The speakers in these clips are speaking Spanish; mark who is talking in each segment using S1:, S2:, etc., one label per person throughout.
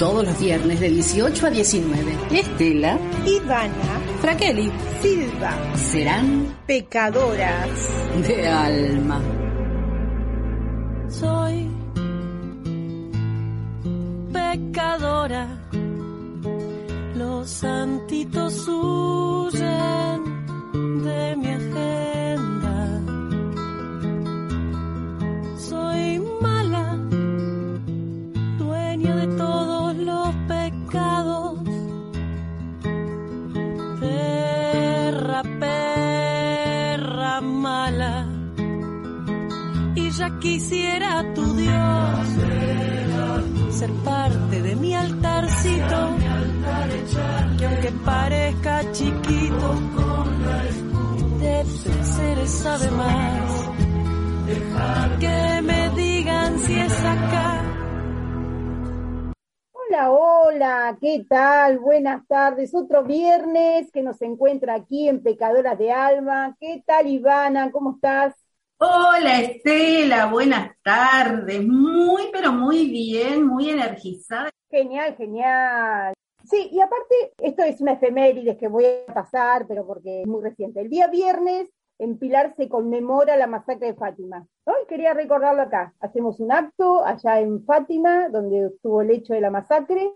S1: Todos los viernes de 18 a 19. Estela,
S2: Ivana,
S1: Fraqueli,
S2: Silva,
S1: serán
S2: pecadoras.
S1: de alma.
S3: soy pecadora. Los santitos huyen ya quisiera tu Dios ser parte de mi altarcito que aunque parezca chiquito de placeres sabe más que me digan si es acá
S4: Hola, hola, ¿qué tal? Buenas tardes. Otro viernes que nos encuentra aquí en Pecadoras de Alma. ¿Qué tal, Ivana? ¿Cómo estás?
S5: Hola Estela, buenas tardes. Muy, pero muy bien, muy energizada.
S4: Genial, genial. Sí, y aparte, esto es una efeméride que voy a pasar, pero porque es muy reciente. El día viernes en Pilar se conmemora la masacre de Fátima. Hoy quería recordarlo acá. Hacemos un acto allá en Fátima, donde estuvo el hecho de la masacre.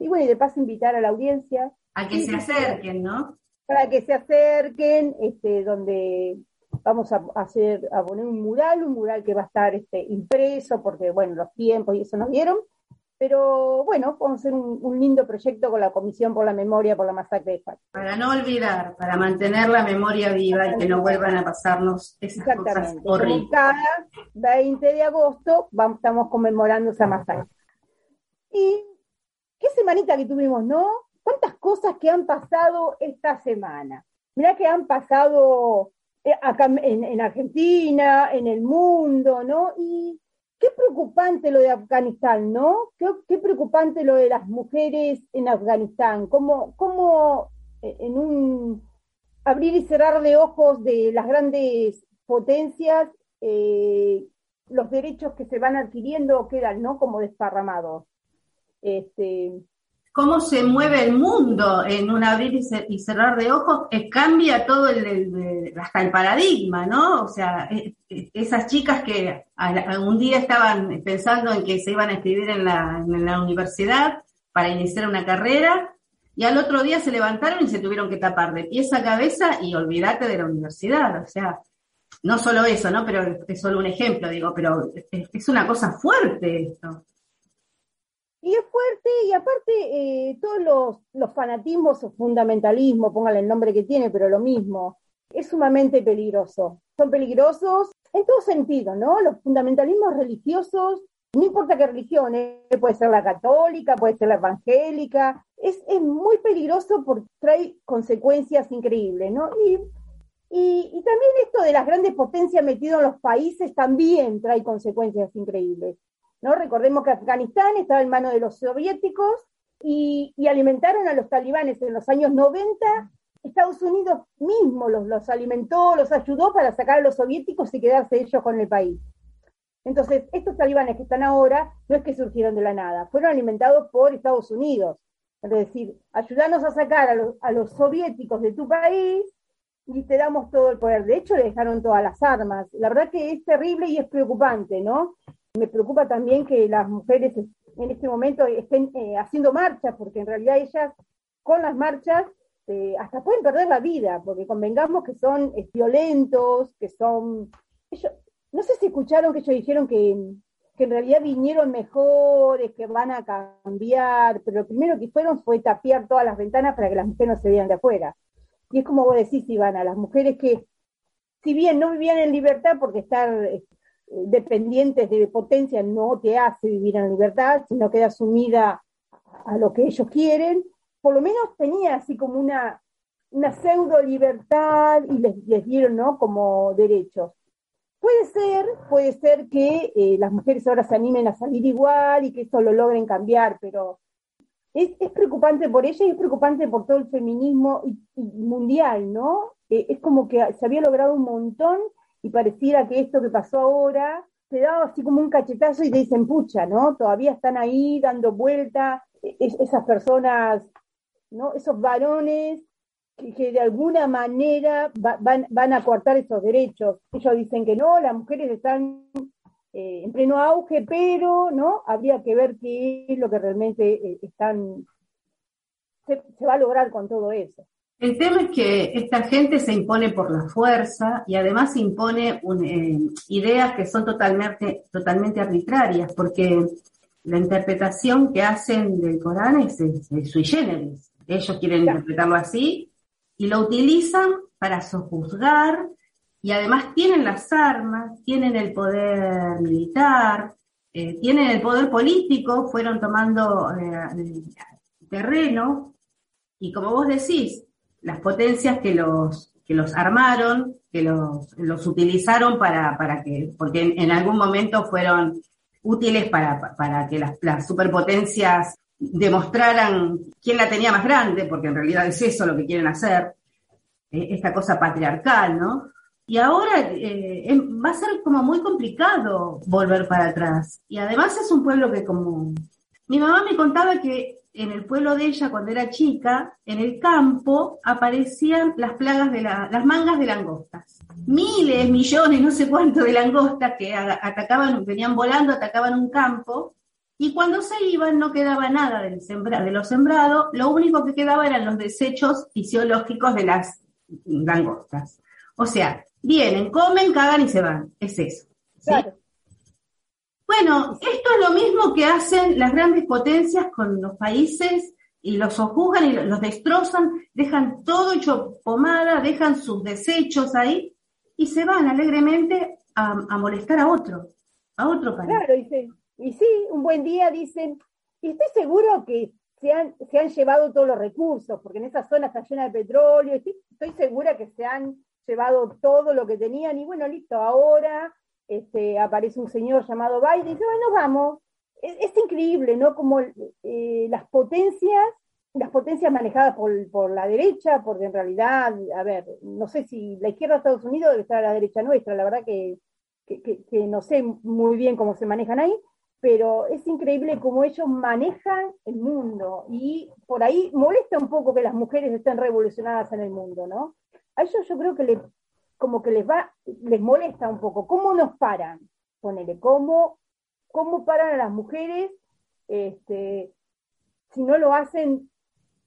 S4: Y bueno, y de paso invitar a la audiencia
S5: A que se acerquen, ¿no?
S4: para que se acerquen, este, donde vamos a hacer, a poner un mural, un mural que va a estar este, impreso, porque bueno, los tiempos y eso nos dieron, pero bueno, vamos a hacer un, un lindo proyecto con la Comisión por la Memoria por la Masacre de Fátima.
S5: Para no olvidar, para mantener la memoria viva y que no vuelvan a pasarnos esas cosas horribles.
S4: cada 20 de agosto vamos, estamos conmemorando esa masacre. Y qué semanita que tuvimos, ¿no? ¿Cuántas cosas que han pasado esta semana? Mirá que han pasado acá en, en Argentina, en el mundo, ¿no? Y qué preocupante lo de Afganistán, ¿no? Qué, qué preocupante lo de las mujeres en Afganistán. Cómo, cómo eh, en un abrir y cerrar de ojos de las grandes potencias, eh, los derechos que se van adquiriendo quedan, ¿no? Como desparramados. Este,
S5: Cómo se mueve el mundo en un abrir y, cer- y cerrar de ojos, cambia todo el, hasta el paradigma, ¿no? O sea, esas chicas que a- a- un día estaban pensando en que se iban a inscribir en la, en la universidad para iniciar una carrera, y al otro día se levantaron y se tuvieron que tapar de pies a cabeza y olvídate de la universidad. O sea, no solo eso, ¿no? Pero es solo un ejemplo, digo, pero es una cosa fuerte esto.
S4: Y es fuerte, y aparte eh, todos los, los fanatismos o fundamentalismo, póngale el nombre que tiene, pero lo mismo, es sumamente peligroso. Son peligrosos en todo sentido, ¿no? Los fundamentalismos religiosos, no importa qué religión, ¿eh? puede ser la católica, puede ser la evangélica, es, es muy peligroso porque trae consecuencias increíbles, ¿no? Y, y, y también esto de las grandes potencias metidas en los países también trae consecuencias increíbles. ¿No? Recordemos que Afganistán estaba en manos de los soviéticos y, alimentaron a los talibanes en los años 90. Estados Unidos mismo los, los alimentó, los ayudó para sacar a los soviéticos y quedarse ellos con el país. Entonces, estos talibanes que están ahora no es que surgieron de la nada, fueron alimentados por Estados Unidos. Es decir, ayudarnos a sacar a los, a los soviéticos de tu país y te damos todo el poder. De hecho, le dejaron todas las armas. La verdad que es terrible y es preocupante, ¿no? Me preocupa también que las mujeres en este momento estén eh, haciendo marchas, porque en realidad ellas con las marchas eh, hasta pueden perder la vida, porque convengamos que son eh, violentos, que son... Ellos, no sé si escucharon que ellos dijeron que, que en realidad vinieron mejores, que van a cambiar, pero lo primero que fueron fue tapiar todas las ventanas para que las mujeres no se vean de afuera. Y es como vos decís, Ivana, las mujeres que, si bien no vivían en libertad porque estar dependientes de potencia no te hace vivir en libertad, sino queda sumida a lo que ellos quieren, por lo menos tenía así como una, una pseudo libertad y les, les dieron ¿no? como derechos. Puede ser, puede ser que eh, las mujeres ahora se animen a salir igual y que esto lo logren cambiar, pero es, es preocupante por ella y es preocupante por todo el feminismo y, y mundial, ¿no? Eh, es como que se había logrado un montón pareciera que esto que pasó ahora te da así como un cachetazo y te dicen, pucha, ¿no? Todavía están ahí dando vuelta esas personas, ¿no? esos varones que, de alguna manera van, van, a cortar esos derechos. Ellos dicen que no, las mujeres están eh, en pleno auge, pero no habría que ver qué es lo que realmente eh, están se, va a lograr con todo eso.
S5: El tema es que esta gente se impone por la fuerza y además impone eh, ideas que son totalmente, totalmente arbitrarias, porque la interpretación que hacen del Corán es, sui generis. Ellos quieren interpretarlo así y lo utilizan para sojuzgar y además tienen las armas, tienen el poder militar, eh, tienen el poder político, fueron tomando eh, terreno y como vos decís, las potencias que los, que los armaron, que los, los utilizaron para, para que, porque en, algún momento fueron útiles para, para que las, superpotencias demostraran quién la tenía más grande, porque en realidad es eso lo que quieren hacer, eh, esta cosa patriarcal, ¿no? Y ahora eh, em, va a ser como muy complicado volver para atrás. Y además es un pueblo que como... Mi mamá me contaba que en el pueblo de ella, cuando era chica, en el campo aparecían las plagas de las mangas de langostas. Miles, millones, no sé cuánto de langostas que atacaban, venían volando, atacaban un campo, y cuando se iban no quedaba nada de lo sembrado, lo único que quedaba eran los desechos fisiológicos de las langostas. O sea, vienen, comen, cagan y se van. Es eso. Bueno, esto es lo mismo que hacen las grandes potencias con los países y los sojuzgan y los destrozan, dejan todo hecho pomada, dejan sus desechos ahí y se van alegremente a, molestar a otro, a otro país.
S4: Claro, y, y sí, un buen día dicen, y estoy seguro que se han, se han llevado todos los recursos, porque en esa zona está llena de petróleo, estoy, estoy segura que se han llevado todo lo que tenían y bueno, listo, ahora este, aparece un señor llamado Biden y dice, bueno, vamos. Es, increíble, ¿no? Como eh, las potencias, las potencias manejadas por, la derecha, porque en realidad, a ver, no sé si la izquierda de Estados Unidos debe estar a la derecha nuestra, la verdad que, que no sé muy bien cómo se manejan ahí, pero es increíble cómo ellos manejan el mundo y por ahí molesta un poco que las mujeres estén revolucionadas en el mundo, ¿no? A ellos yo creo que le, como que les va, les molesta un poco. ¿Cómo nos paran? Ponele, ¿cómo, cómo paran a las mujeres este, si no lo hacen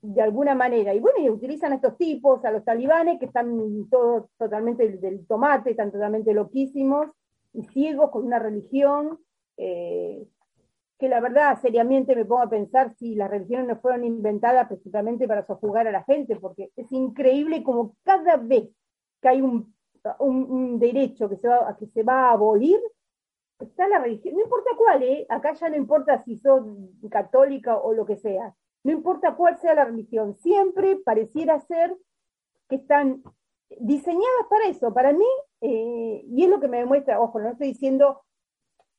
S4: de alguna manera? Y bueno, y utilizan a estos tipos, a los talibanes, que están todos totalmente del, tomate, están totalmente loquísimos y ciegos con una religión. Eh, que la verdad, seriamente me pongo a pensar si las religiones no fueron inventadas precisamente para sojuzgar a la gente, porque es increíble como cada vez que hay un un, derecho que se, va, que se va a abolir, está la religión, no importa cuál, ¿eh? acá ya no importa si sos católica o lo que sea, no importa cuál sea la religión, siempre pareciera ser que están diseñadas para eso, para mí, eh, y es lo que me demuestra, ojo, no estoy diciendo,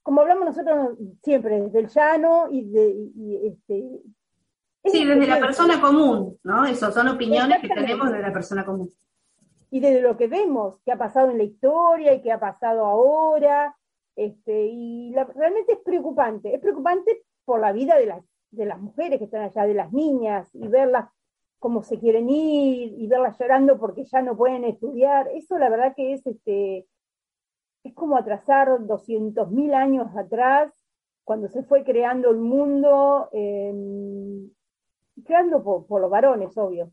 S4: como hablamos nosotros siempre, desde el llano y de... este,
S5: sí, desde la persona común, ¿no? Eso son opiniones que tenemos de la persona común
S4: y desde lo que vemos, que ha pasado en la historia y que ha pasado ahora, este, y realmente es preocupante, es preocupante por la vida de las, de las mujeres que están allá, de las niñas, y verlas cómo se quieren ir, y verlas llorando porque ya no pueden estudiar, eso la verdad que es, este, es como atrasar 200.000 años atrás, cuando se fue creando el mundo, eh, creando por, por los varones, obvio,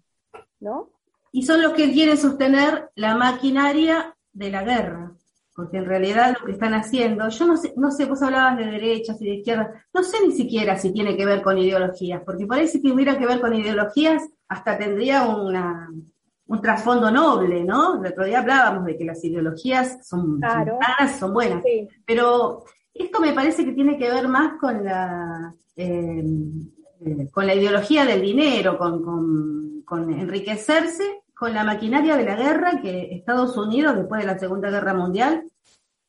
S4: ¿no?
S5: Y son los que quieren sostener la maquinaria de la guerra, porque en realidad lo que están haciendo, yo no sé, no sé, vos hablabas de derechas y de izquierdas, no sé ni siquiera si tiene que ver con ideologías, porque parece que hubiera que ver con ideologías, hasta tendría una, un trasfondo noble, ¿no? El otro día hablábamos de que las ideologías son, son buenas, pero esto me parece que tiene que ver más con la, eh, eh, con la ideología del dinero, con, con, con enriquecerse con la maquinaria de la guerra que Estados Unidos, después de la Segunda Guerra Mundial,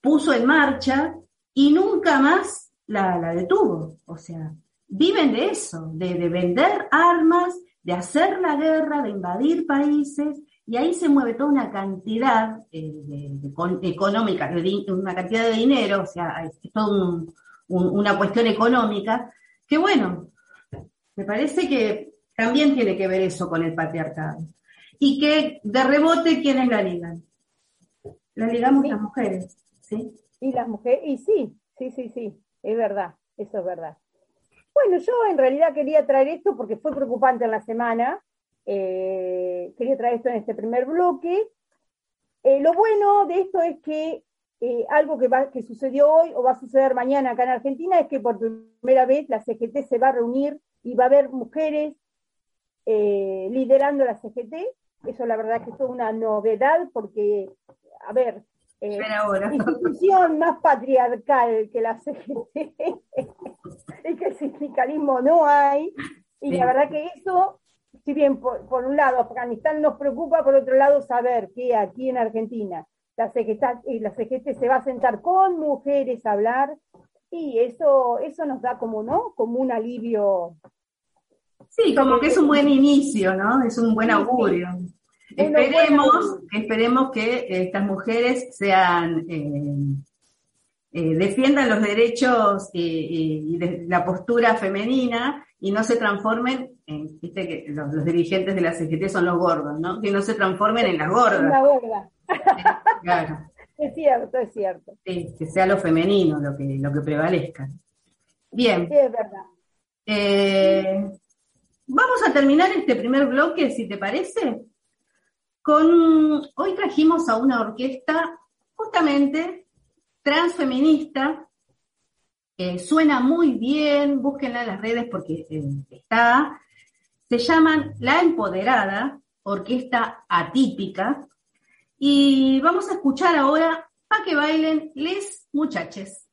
S5: puso en marcha y nunca más la, detuvo. O sea, viven de eso, de, vender armas, de hacer la guerra, de invadir países, y ahí se mueve toda una cantidad eh, económica, una cantidad de dinero, o sea, es toda una cuestión económica, que bueno, Me parece que también tiene que ver eso con el patriarcado. Y que de rebote, ¿quiénes la ligan? La ligamos las mujeres, ¿sí?
S4: Y las mujeres, y sí, sí, sí, sí, es verdad, eso es verdad. Bueno, yo en realidad quería traer esto porque fue preocupante en la semana. Eh, quería traer esto en este primer bloque. Eh, lo bueno de esto es que eh, algo que, va, que sucedió hoy o va a suceder mañana acá en Argentina es que por primera vez la CGT se va a reunir y va a haber mujeres liderando la CGT. Eso la verdad que es una novedad porque, a ver, eh, institución más patriarcal que la CGT y que el sindicalismo no hay. Y la verdad que eso, si bien por, un lado Afganistán nos preocupa, por otro lado saber que aquí en Argentina la CGT, la CGT se va a sentar con mujeres a hablar y eso, eso nos da como, ¿no? Como un alivio.
S5: Sí, como que es un buen inicio, ¿no? Es un buen augurio. Esperemos, esperemos que estas mujeres sean eh, eh, defiendan los derechos y, la postura femenina y no se transformen en, viste que los, dirigentes de la CGT son los gordos, ¿no? Que no se transformen en las gordas.
S4: La gorda. claro. Es cierto, es cierto.
S5: Sí, que sea lo femenino lo que, lo que prevalezca. Bien.
S4: Sí, es verdad.
S5: Eh, vamos a terminar este primer bloque, si te parece, con, hoy trajimos a una orquesta justamente transfeminista, suena muy bien, búsquenla en las redes porque eh, está, se llaman La Empoderada, orquesta atípica, y vamos a escuchar ahora para que bailen les muchaches.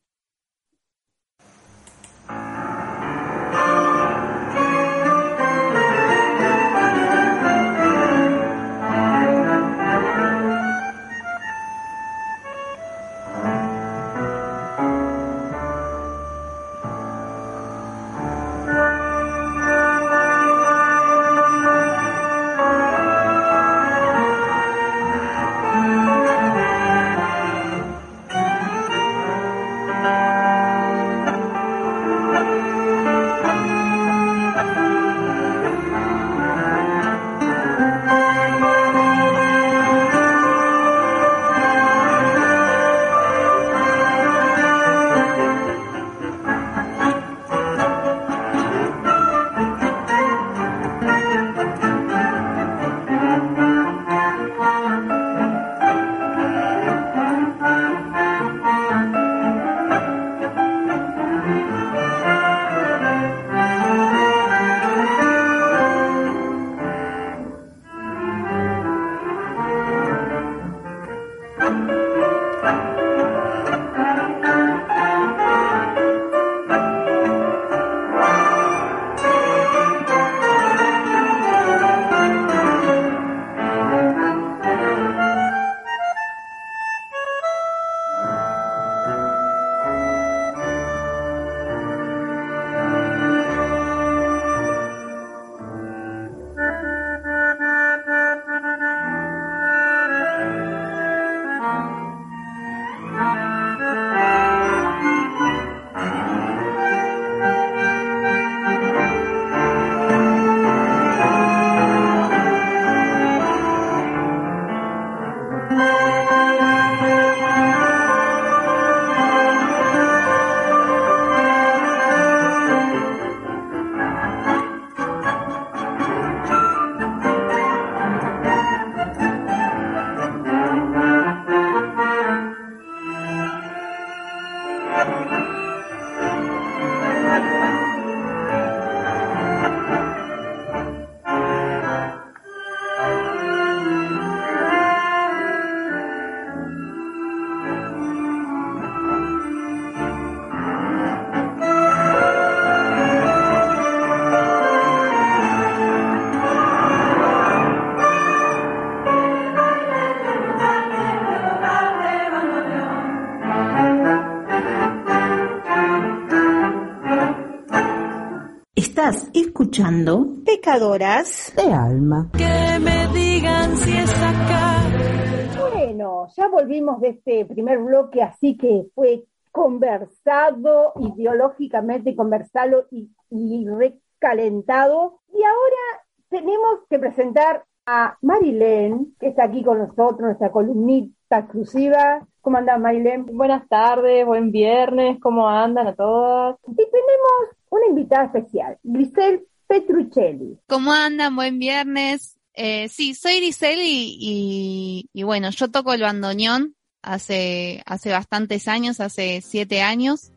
S2: Escuchando Pecadoras de Alma.
S3: Que me digan si es acá.
S4: Bueno, ya volvimos de este primer bloque, así que fue conversado, ideológicamente conversado y, calentado. Y ahora tenemos que presentar a Marilén, que está aquí con nosotros, nuestra columnista exclusiva. ¿Cómo andas, Marilén?
S6: Buenas tardes, buen viernes, ¿cómo andan a todas?
S4: Y tenemos una invitada especial, Grisel Petruccelli.
S7: ¿Cómo andan? Buen viernes. Eh, sí, soy Grisel y, y, bueno, yo toco el bandoneón hace, hace bastantes años, hace siete años,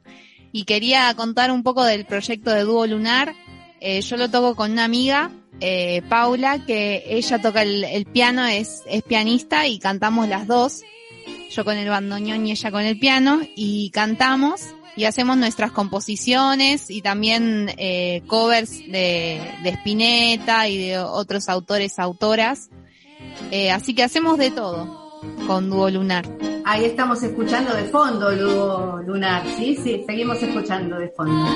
S7: y quería contar un poco del proyecto de Dúo Lunar. Eh, yo lo toco con una amiga eh, Paula, que ella toca el, piano, es, es pianista y cantamos las dos, yo con el bandoneón y ella con el piano, y cantamos y hacemos nuestras composiciones y también eh, covers de, de Spinetta y de otros autores, autoras. Eh, así que hacemos de todo con Dúo Lunar.
S5: Ahí estamos escuchando de fondo Dúo Lunar, sí, sí, seguimos escuchando de fondo.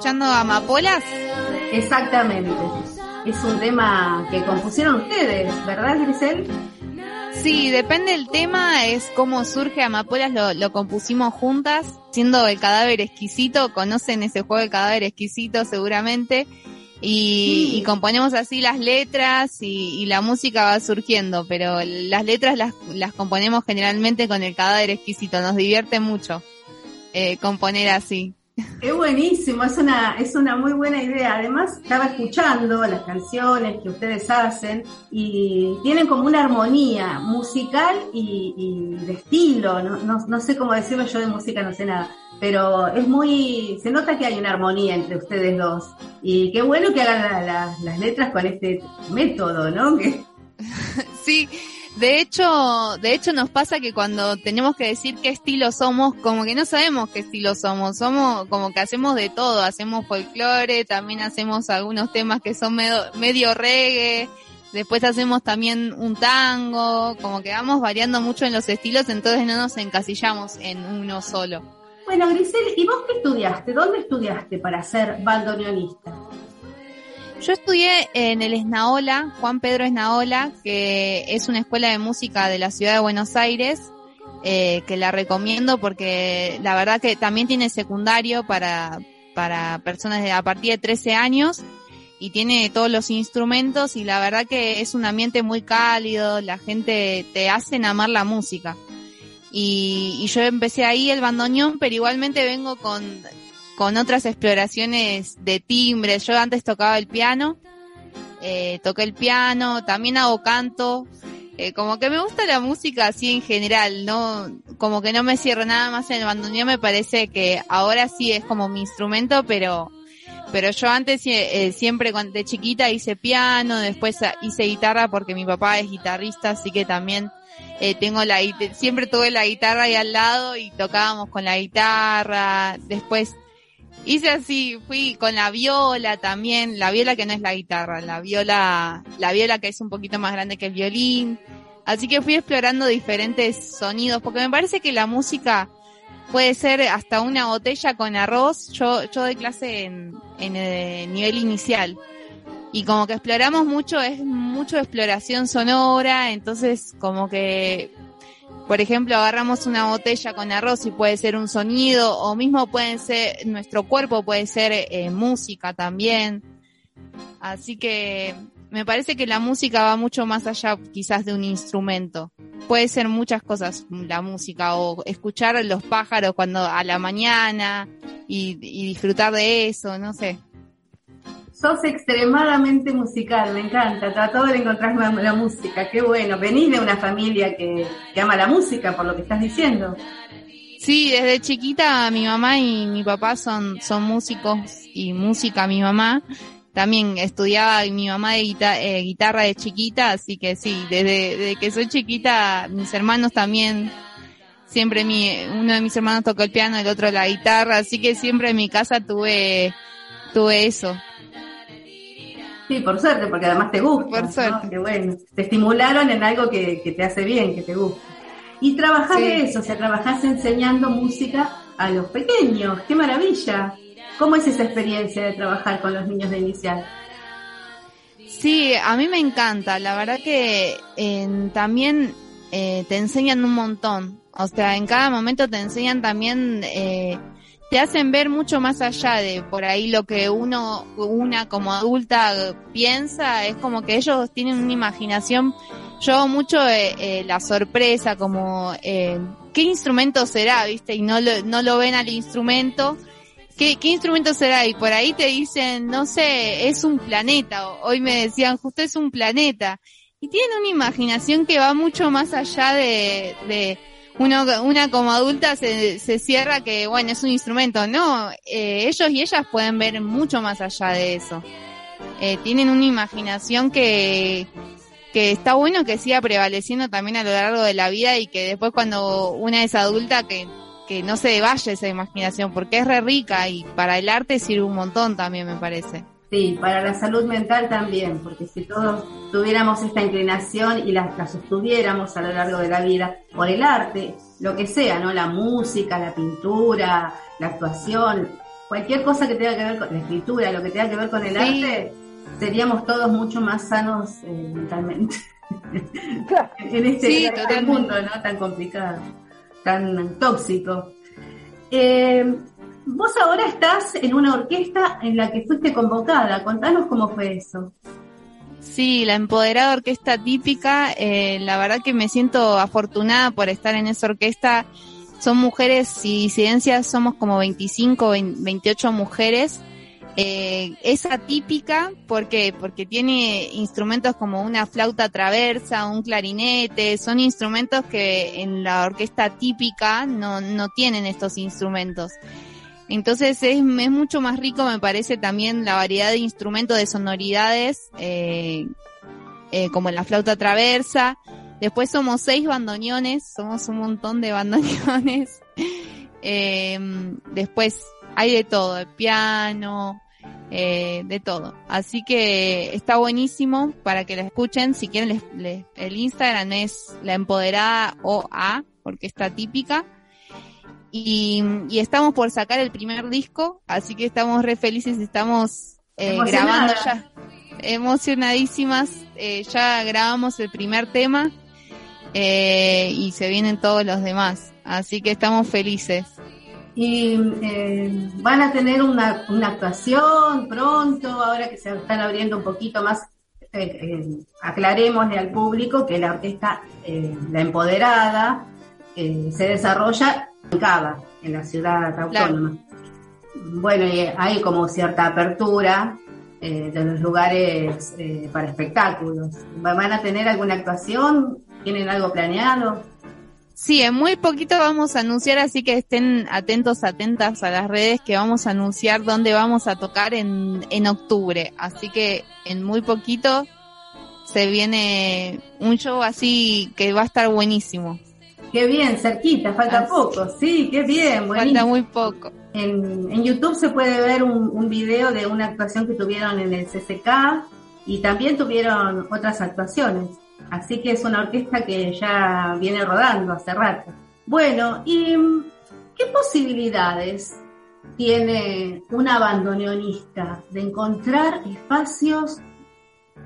S7: Escuchando Amapolas?
S5: Exactamente. Es un tema que compusieron ustedes, ¿verdad, Grisel?
S7: Sí, depende del tema, es cómo surge Amapolas, lo, lo compusimos juntas, siendo el cadáver exquisito, conocen ese juego de cadáver exquisito seguramente, y, componemos así las letras y, la música va surgiendo, pero las letras las, las componemos generalmente con el cadáver exquisito, nos divierte mucho eh, componer así.
S5: Es buenísimo, es una, es una muy buena idea. Además, estaba escuchando las canciones que ustedes hacen y tienen como una armonía musical y, de estilo. No, sé cómo decirlo, yo de música no sé nada, pero es muy, se nota que hay una armonía entre ustedes dos. Y qué bueno que hagan las letras con este método, ¿no?
S7: sí. De hecho, de hecho nos pasa que cuando tenemos que decir qué estilo somos, como que no sabemos qué estilo somos. Somos como que hacemos de todo, hacemos folclore, también hacemos algunos temas que son medio, medio reggae, después hacemos también un tango, como que vamos variando mucho en los estilos, entonces no nos encasillamos en uno solo.
S5: Bueno, Grisel, ¿y vos qué estudiaste? ¿Dónde estudiaste para ser bandoneonista?
S7: Yo estudié en el Esnaola, Juan Pedro Esnaola, que es una escuela de música de la ciudad de Buenos Aires, eh, que la recomiendo porque la verdad que también tiene secundario para, para personas de a partir de 13 años y tiene todos los instrumentos y la verdad que es un ambiente muy cálido, la gente te hacen amar la música. Y, y yo empecé ahí el bandoneón, pero igualmente vengo con con otras exploraciones de timbres. Yo antes tocaba el piano, eh, toqué el piano, también hago canto. Eh, como que me gusta la música así en general, no, como que no me cierro nada más en el bandoneón, me parece que ahora sí es como mi instrumento, pero, pero yo antes eh, siempre de chiquita hice piano, después hice guitarra porque mi papá es guitarrista, así que también eh, tengo la siempre tuve la guitarra ahí al lado y tocábamos con la guitarra, después hice así, fui con la viola también, la viola que no es la guitarra, la viola, la viola que es un poquito más grande que el violín. Así que fui explorando diferentes sonidos, porque me parece que la música puede ser hasta una botella con arroz. Yo, yo doy clase en, en el nivel inicial. Y como que exploramos mucho, es mucho exploración sonora, entonces como que por ejemplo, agarramos una botella con arroz y puede ser un sonido, o mismo pueden ser, nuestro cuerpo puede ser eh, música también. Así que me parece que la música va mucho más allá quizás de un instrumento. Puede ser muchas cosas la música, o escuchar los pájaros cuando a la mañana y disfrutar de eso, no sé.
S5: Sos extremadamente musical, me encanta. Trató de encontrar la, música, qué bueno. Venís de una familia que, ama la música, por lo que estás diciendo.
S7: Sí, desde chiquita mi mamá y mi papá son, son músicos y música mi mamá. También estudiaba mi mamá de eh, guitarra, de chiquita, así que sí, desde, desde, que soy chiquita, mis hermanos también, siempre mi, uno de mis hermanos tocó el piano, el otro la guitarra, así que siempre en mi casa tuve, tuve eso.
S5: Sí, por suerte, porque además te gusta.
S7: Por suerte.
S5: bueno, te estimularon en algo que, te hace bien, que te gusta. Y trabajás de eso, o sea, trabajás enseñando música a los pequeños. ¡Qué maravilla! ¿Cómo es esa experiencia de trabajar con los niños de inicial?
S7: Sí, a mí me encanta. La verdad que también eh, te enseñan un montón. O sea, en cada momento te enseñan también, eh, te hacen ver mucho más allá de por ahí lo que uno, una como adulta piensa. Es como que ellos tienen una imaginación. Yo mucho eh, la sorpresa, como qué instrumento será, viste, y no lo, no lo ven al instrumento ¿Qué, instrumento será? Y por ahí te dicen, no sé, es un planeta. Hoy me decían, justo es un planeta. Y tienen una imaginación que va mucho más allá de, de uno, una como adulta se, se cierra que, bueno, es un instrumento. No, eh, ellos y ellas pueden ver mucho más allá de eso. Eh, tienen una imaginación que, que está bueno que siga prevaleciendo también a lo largo de la vida y que después cuando una es adulta que que no se vaya esa imaginación, porque es re rica y para el arte sirve un montón también, me parece.
S5: Sí, para la salud mental también, porque si todos tuviéramos esta inclinación y las, las sostuviéramos a lo largo de la vida por el arte, lo que sea, ¿no? La música, la pintura, la actuación, cualquier cosa que tenga que ver con la escritura, lo que tenga que ver con el arte, seríamos todos mucho más sanos eh, mentalmente. en este, este mundo, ¿no? Tan complicado tan tóxico. Eh, vos ahora estás en una orquesta en la que fuiste convocada. Contanos cómo fue eso.
S7: Sí, la empoderada orquesta típica. Eh, la verdad que me siento afortunada por estar en esa orquesta. Son mujeres y disidencias, somos como 25, 28 mujeres eh, es atípica porque porque tiene instrumentos como una flauta traversa, un clarinete, son instrumentos que en la orquesta típica no, no tienen estos instrumentos. Entonces es, es mucho más rico, me parece, también la variedad de instrumentos, de sonoridades, eh, eh, como la flauta traversa. Después somos seis bandoneones, somos un montón de bandoneones. Eh, después hay de todo, de piano, eh, de todo. Así que está buenísimo para que la escuchen. Si quieren, el Instagram es la empoderada OA, porque está típica. Y, estamos por sacar el primer disco, así que estamos re felices, estamos eh, grabando ya, emocionadísimas, eh, ya grabamos el primer tema eh, y se vienen todos los demás, así que estamos felices.
S5: Y eh, van a tener una, una, actuación pronto, ahora que se están abriendo un poquito más, eh, aclarémosle al público que la orquesta eh, La Empoderada se desarrolla en la ciudad autónoma. Bueno, y hay como cierta apertura de los lugares para espectáculos. ¿Van a tener alguna actuación? ¿Tienen algo planeado?
S7: Sí, en muy poquito vamos a anunciar, así que estén atentos, atentas a las redes que vamos a anunciar dónde vamos a tocar en, en octubre. Así que en muy poquito se viene un show así que va a estar buenísimo.
S5: Qué bien, cerquita, falta poco, sí, qué bien,
S7: buenísimo. Falta muy poco.
S5: En, en YouTube se puede ver un, un video de una actuación que tuvieron en el CCK y también tuvieron otras actuaciones. Así que es una orquesta que ya viene rodando hace rato. Bueno, ¿y qué posibilidades tiene un abandoneonista de encontrar espacios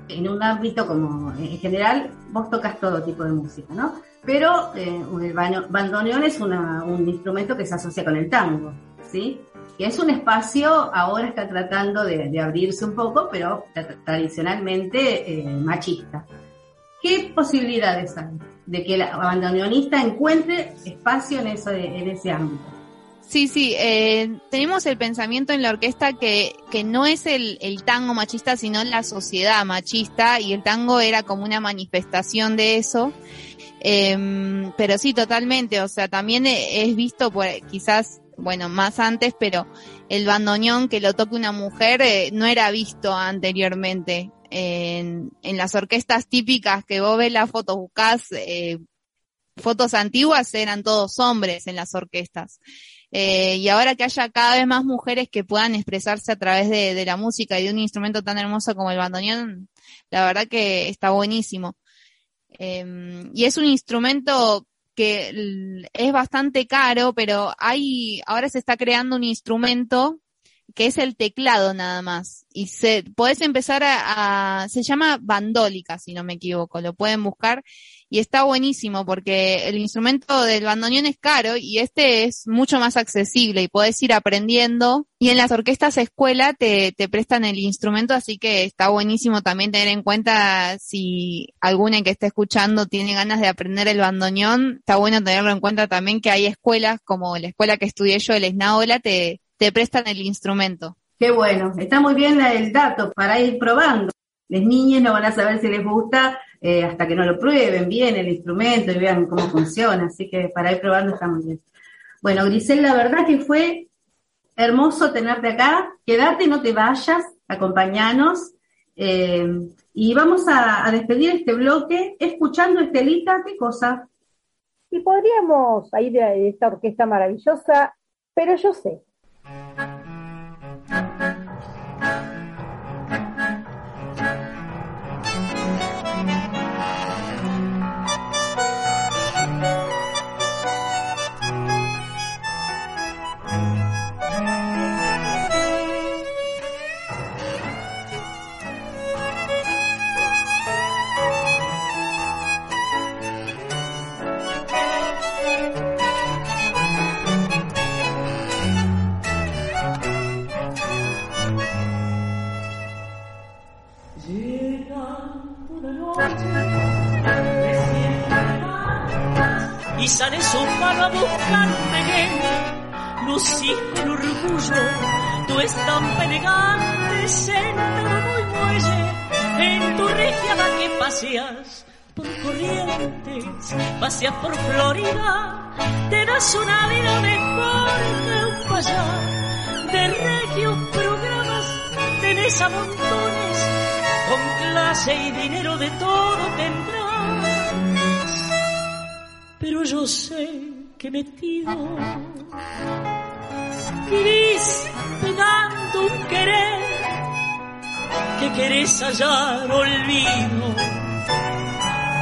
S5: en un ámbito como en general vos tocas todo tipo de música, ¿no? Pero eh, el bandoneón es un instrumento que se asocia con el tango, ¿sí? Que es un espacio, ahora está tratando de, abrirse un poco, pero tradicionalmente eh, machista. ¿Qué posibilidades hay de que el abandoneonista encuentre espacio en, en ese ámbito?
S7: Sí, sí, eh, tenemos el pensamiento en la orquesta que, que no es el, el, tango machista, sino la sociedad machista, y el tango era como una manifestación de eso. Eh, pero sí, totalmente, o sea, también es visto por quizás, bueno, más antes, pero el bandoneón que lo toque una mujer eh, no era visto anteriormente en, en las orquestas típicas que vos ves las fotos, buscás eh, fotos antiguas, eran todos hombres en las orquestas. Eh, y ahora que haya cada vez más mujeres que puedan expresarse a través de, la música y de un instrumento tan hermoso como el bandoneón, la verdad que está buenísimo. Eh, y es un instrumento que es bastante caro, pero hay, ahora se está creando un instrumento que es el teclado nada más. Y se, podés empezar a, a, se llama bandólica, si no me equivoco, lo pueden buscar y está buenísimo porque el instrumento del bandoneón es caro y este es mucho más accesible y podés ir aprendiendo y en las orquestas escuela te, te prestan el instrumento, así que está buenísimo también tener en cuenta si alguna que esté escuchando tiene ganas de aprender el bandoneón, está bueno tenerlo en cuenta también que hay escuelas como la escuela que estudié yo, el Esnaola, te, te prestan el instrumento.
S5: Qué bueno, está muy bien el dato para ir probando. Las niñas no van a saber si les gusta eh, hasta que no lo prueben bien el instrumento y vean cómo funciona, así que para ir probando está muy bien. Bueno, Grisel, la verdad que fue hermoso tenerte acá. Quédate, no te vayas, acompañanos. Eh, y vamos a, a, despedir este bloque escuchando, Estelita, ¿qué cosa?
S4: Y podríamos ir de esta orquesta maravillosa, pero yo sé.
S3: Por corrientes, paseas por Florida, te das una vida mejor que un payar, de regios programas tenés a montones, con clase y dinero de todo tendrás. Pero yo sé que metido vivís pegando un querer que querés hallar olvido,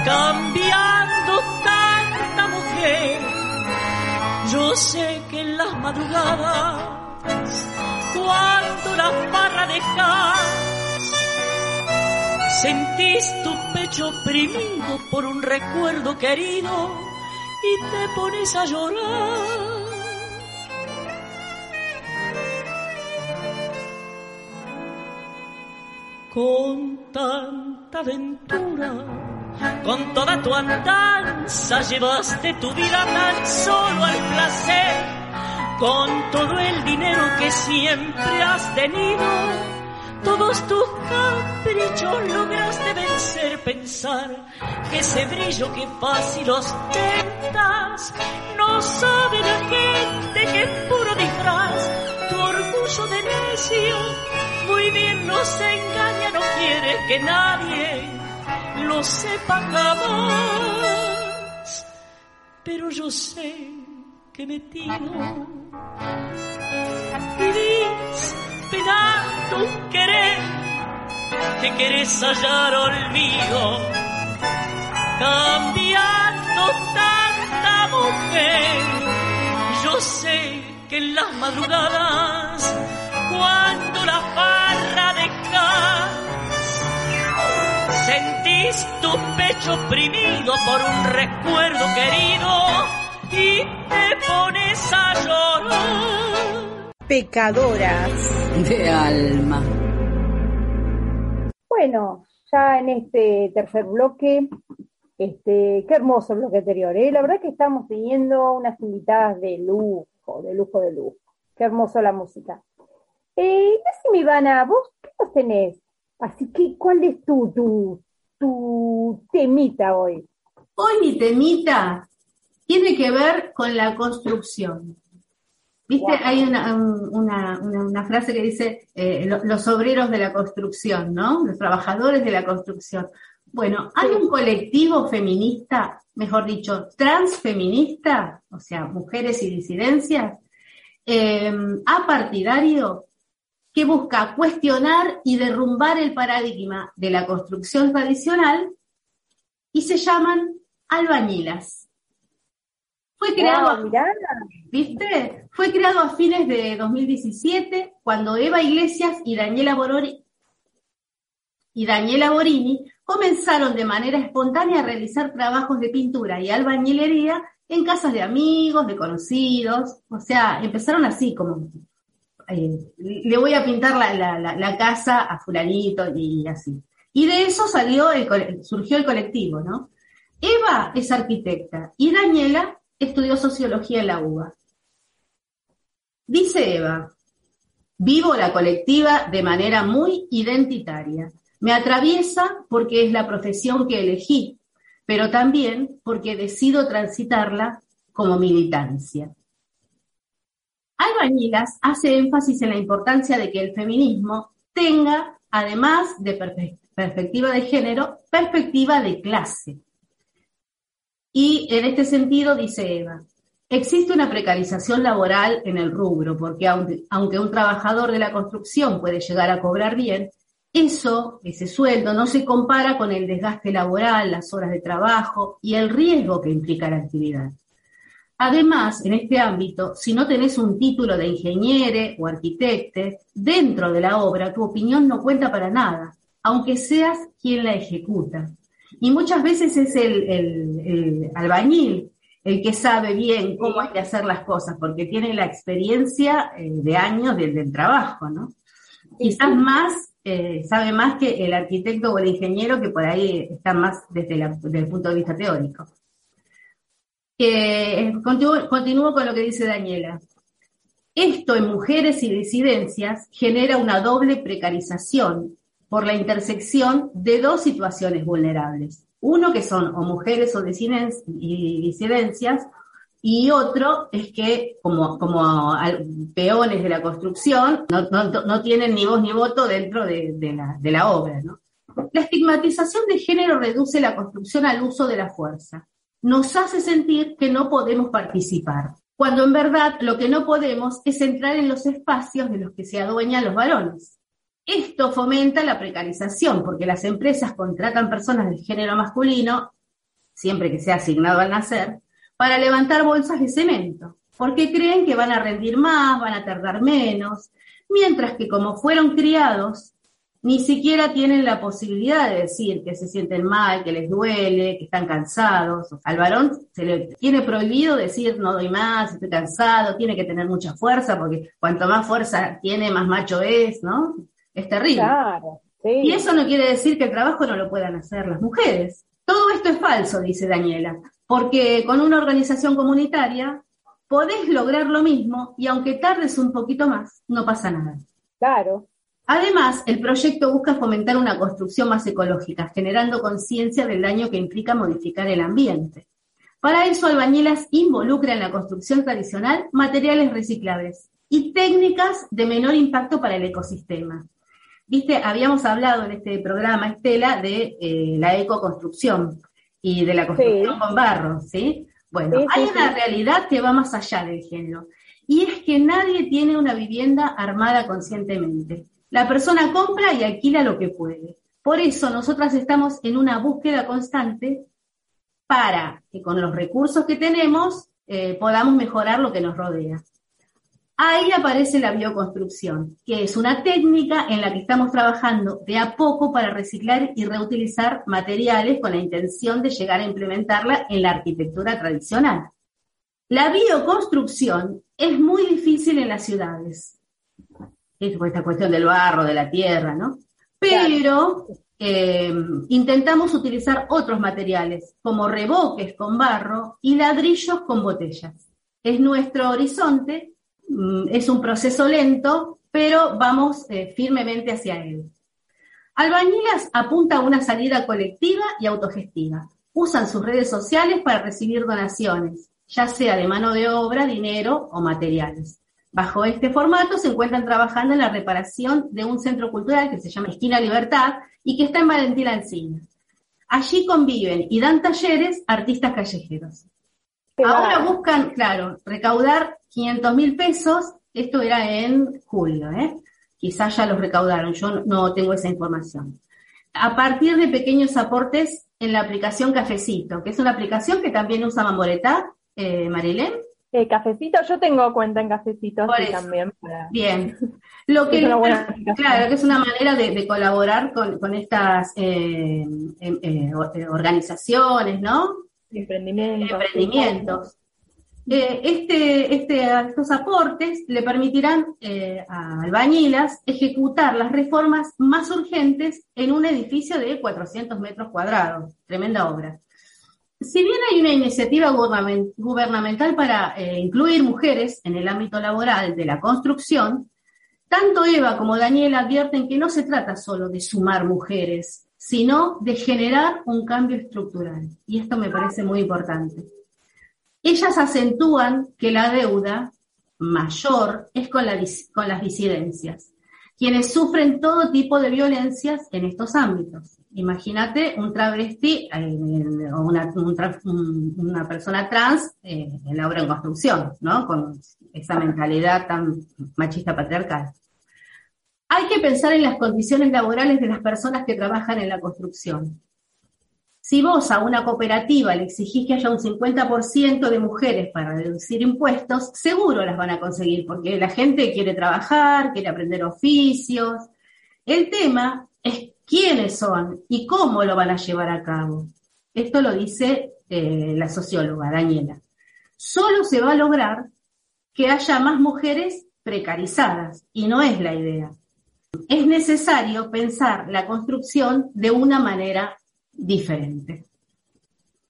S3: cambiando tanta mujer. Yo sé que en las madrugadas, cuando la barra dejas, sentís tu pecho oprimido por un recuerdo querido y te pones a llorar. Con tanta aventura, con toda tu andanza, llevaste tu vida tan solo al placer, con todo el dinero que siempre has tenido todos tus caprichos lograste vencer, pensar que ese brillo que fácil ostentas no sabe la gente que es puro disfraz. Tu orgullo de necio muy bien nos engaña, no quiere que nadie lo sepa jamás. Pero yo sé que me tiro vivís esperando un querer que querés hallar olvido, cambiando tanta mujer. Yo sé que en las madrugadas, cuando la farra dejas, sentís tu pecho oprimido por un recuerdo querido y te pones a llorar
S2: pecadoras
S1: de alma.
S4: Bueno, ya en este tercer bloque, este, qué hermoso bloque anterior, ¿eh? La verdad que estamos teniendo unas invitadas de lujo, de lujo, de lujo. Qué hermoso la música. Eh, mi Ivana, ¿vos qué nos tenés? Así que, ¿cuál es tu, tu, tu temita hoy?
S5: Hoy mi temita tiene que ver con la construcción. ¿Viste? Wow. Hay una, una, una, una, frase que dice eh, lo, los obreros de la construcción, ¿no? Los trabajadores de la construcción. Bueno, hay un colectivo feminista, mejor dicho, transfeminista, o sea, mujeres y disidencias, eh, apartidario, que busca cuestionar y derrumbar el paradigma de la construcción tradicional y se llaman albañilas. Fue creado, ¿viste? Fue creado a fines de 2017 cuando Eva Iglesias y Daniela Borori y Daniela Borini comenzaron de manera espontánea a realizar trabajos de pintura y albañilería en casas de amigos, de conocidos, o sea, empezaron así como le voy a pintar la, casa a fulanito y así. Y de eso salió el, surgió el colectivo, ¿no? Eva es arquitecta y Daniela estudió sociología en la UBA. Dice Eva, vivo la colectiva de manera muy identitaria. Me atraviesa porque es la profesión que elegí, pero también porque decido transitarla como militancia. Albañilas hace énfasis en la importancia de que el feminismo tenga, además de perspectiva de género, perspectiva de clase. Y en este sentido, dice Eva, existe una precarización laboral en el rubro, porque aunque un trabajador de la construcción puede llegar a cobrar bien, eso, ese sueldo, no se compara con el desgaste laboral, las horas de trabajo y el riesgo que implica la actividad. Además, en este ámbito, si no tenés un título de ingeniero o arquitecto dentro de la obra, tu opinión no cuenta para nada, aunque seas quien la ejecuta. Y muchas veces es el, albañil el que sabe bien cómo hay que hacer las cosas, porque tiene la experiencia eh, de años del, trabajo, ¿no? Quizás más, eh, sabe más que el arquitecto o el ingeniero que por ahí está más desde, desde el punto de vista teórico que continúo, con lo que dice Daniela. Esto en mujeres y disidencias genera una doble precarización por la intersección de dos situaciones vulnerables. Uno que son o mujeres o disidencias y otro es que como, peones de la construcción no, tienen ni voz ni voto dentro de, la, obra. La estigmatización de género reduce la construcción al uso de la fuerza nos hace sentir que no podemos participar, cuando en verdad lo que no podemos es entrar en los espacios de los que se adueñan los varones. Esto fomenta la precarización, porque las empresas contratan personas del género masculino, siempre que sea asignado al nacer, para levantar bolsas de cemento, porque creen que van a rendir más, van a tardar menos, mientras que como fueron criados ni siquiera tienen la posibilidad de decir que se sienten mal, que les duele, que están cansados. Al varón se le tiene prohibido decir no doy más, estoy cansado, tiene que tener mucha fuerza, porque cuanto más fuerza tiene, más macho es, ¿no? Es terrible. Claro, Y eso no quiere decir que el trabajo no lo puedan hacer las mujeres. Todo esto es falso, dice Daniela, porque con una organización comunitaria podés lograr lo mismo y aunque tardes un poquito más, no pasa nada.
S4: Claro,
S5: Además, el proyecto busca fomentar una construcción más ecológica, generando conciencia del daño que implica modificar el ambiente. Para eso, Albañilas involucra en la construcción tradicional materiales reciclables y técnicas de menor impacto para el ecosistema. Viste, habíamos hablado en este programa, Estela, de eh, la ecoconstrucción y de la construcción con barro, ¿sí? Bueno, hay una realidad que va más allá del género, y es que nadie tiene una vivienda armada conscientemente. La persona compra y alquila lo que puede. Por eso nosotras estamos en una búsqueda constante para que con los recursos que tenemos eh, podamos mejorar lo que nos rodea. Ahí aparece la bioconstrucción, que es una técnica en la que estamos trabajando de a poco para reciclar y reutilizar materiales con la intención de llegar a implementarla en la arquitectura tradicional. La bioconstrucción es muy difícil en las ciudades esta cuestión del barro, de la tierra, ¿no? Pero eh, intentamos utilizar otros materiales, como reboques con barro y ladrillos con botellas. Es nuestro horizonte, mm, es un proceso lento, pero vamos eh, firmemente hacia él. Albañilas apunta a una salida colectiva y autogestiva. Usan sus redes sociales para recibir donaciones, ya sea de mano de obra, dinero o materiales. Bajo este formato se encuentran trabajando en la reparación de un centro cultural que se llama Esquina Libertad y que está en Valentín Alcina. Allí conviven y dan talleres artistas callejeros. Ahora buscan, claro, recaudar 500 mil pesos. Esto era en julio, ¿eh? Quizás ya los recaudaron, yo no tengo esa información. A partir de pequeños aportes en la aplicación Cafecito, que es una aplicación que también usa Mamoretá eh, Marilén?
S6: Eh, cafecito, yo tengo cuenta en cafecito también.
S5: Bien. Lo que, claro, que es una manera de, colaborar con, estas eh, em, eh, organizaciones, ¿no?
S6: Emprendimientos.
S5: Emprendimientos. este, este, estos aportes le permitirán a albañilas ejecutar las reformas más urgentes en un edificio de 400 metros cuadrados. Tremenda obra. Si bien hay una iniciativa gubernamental para eh, incluir mujeres en el ámbito laboral de la construcción, tanto Eva como Daniel advierten que no se trata solo de sumar mujeres, sino de generar un cambio estructural. Y esto me parece muy importante. Ellas acentúan que la deuda mayor es con, con las disidencias, quienes sufren todo tipo de violencias en estos ámbitos. Imagínate un travesti eh, o una, persona trans eh, en la obra en construcción, ¿no? Con esa mentalidad tan machista patriarcal. Hay que pensar en las condiciones laborales de las personas que trabajan en la construcción. Si vos a una cooperativa le exigís que haya un 50% de mujeres para reducir impuestos, seguro las van a conseguir, porque la gente quiere trabajar, quiere aprender oficios. El tema es quiénes son y cómo lo van a llevar a cabo. Esto lo dice eh, la socióloga Daniela. Solo se va a lograr que haya más mujeres precarizadas y no es la idea. Es necesario pensar la construcción de una manera diferente.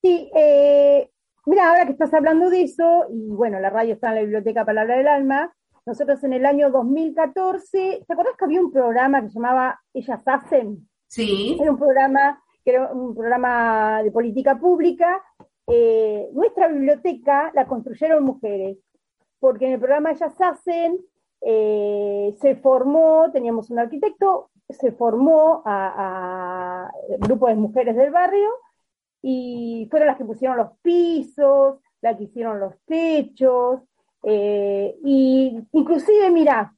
S4: Sí, eh, mira, ahora que estás hablando de eso, y bueno, la radio está en la Biblioteca Palabra del Alma, nosotros en el año 2014, ¿te acuerdas que había un programa que se llamaba Ellas Hacen?
S5: Sí.
S4: Era un programa, que era un programa de política pública. Eh, nuestra biblioteca la construyeron mujeres, porque en el programa Ellas Hacen eh, se formó, teníamos un arquitecto, se formó a, a grupo de mujeres del barrio y fueron las que pusieron los pisos, las que hicieron los techos, eh, y inclusive, mira,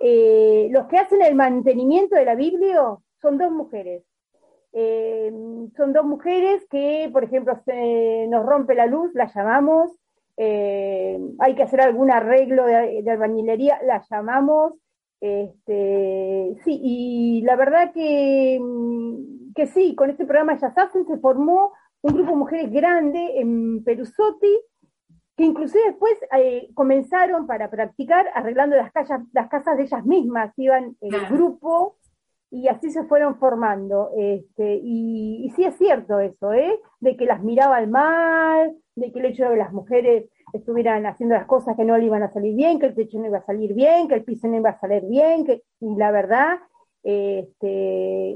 S4: eh, los que hacen el mantenimiento de la Biblia son dos mujeres. Eh, son dos mujeres que, por ejemplo, se nos rompe la luz, las llamamos, hay que hacer algún arreglo de, albañilería, las llamamos. Este, sí, y la verdad que, que sí, con este programa ya se formó un grupo de mujeres grande en Perusotti, que inclusive después eh, comenzaron para practicar arreglando las, calles, las casas de ellas mismas, iban en el grupo y así se fueron formando. Este, y, sí es cierto eso, ¿eh? de que las miraban mal, de que el hecho de que las mujeres estuvieran haciendo las cosas que no le iban a salir bien, que el techo no iba a salir bien, que el piso no iba a salir bien, que, y la verdad, este,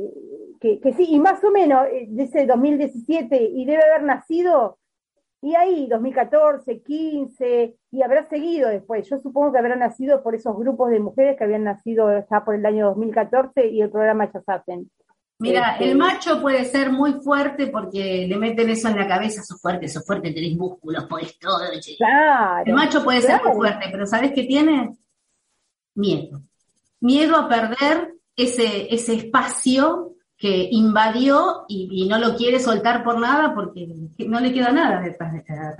S4: que, que sí, y más o menos, eh, desde 2017, y debe haber nacido y ahí, 2014, 15, y habrá seguido después. Yo supongo que habrá nacido por esos grupos de mujeres que habían nacido ya por el año 2014 y el programa ya hacen.
S5: Mira, este, el macho puede ser muy fuerte porque le meten eso en la cabeza, sos fuerte, sos fuerte, tenés músculos, podés todo. Claro, el macho puede ser muy fuerte, pero ¿sabes qué tiene? Miedo. Miedo a perder ese, ese espacio que invadió y, no lo quiere soltar por nada porque no le queda nada detrás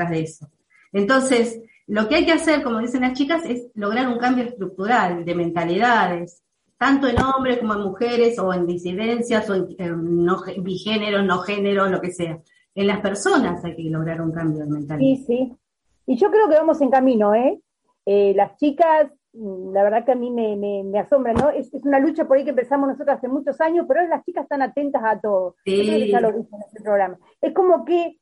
S5: de, eso. Entonces, lo que hay que hacer, como dicen las chicas, es lograr un cambio estructural de mentalidades, tanto en hombres como en mujeres, o en disidencias, o en, no, bigéneros, no géneros, lo que sea. En las personas hay que lograr un cambio de mentalidad.
S4: Sí, sí. Y yo creo que vamos en camino, ¿eh? eh las chicas la verdad que a mí me, me, asombra, ¿no? Es, una lucha por ahí que empezamos nosotros hace muchos años, pero las chicas están atentas a todo.
S5: Sí.
S4: ya lo en este programa. Es como que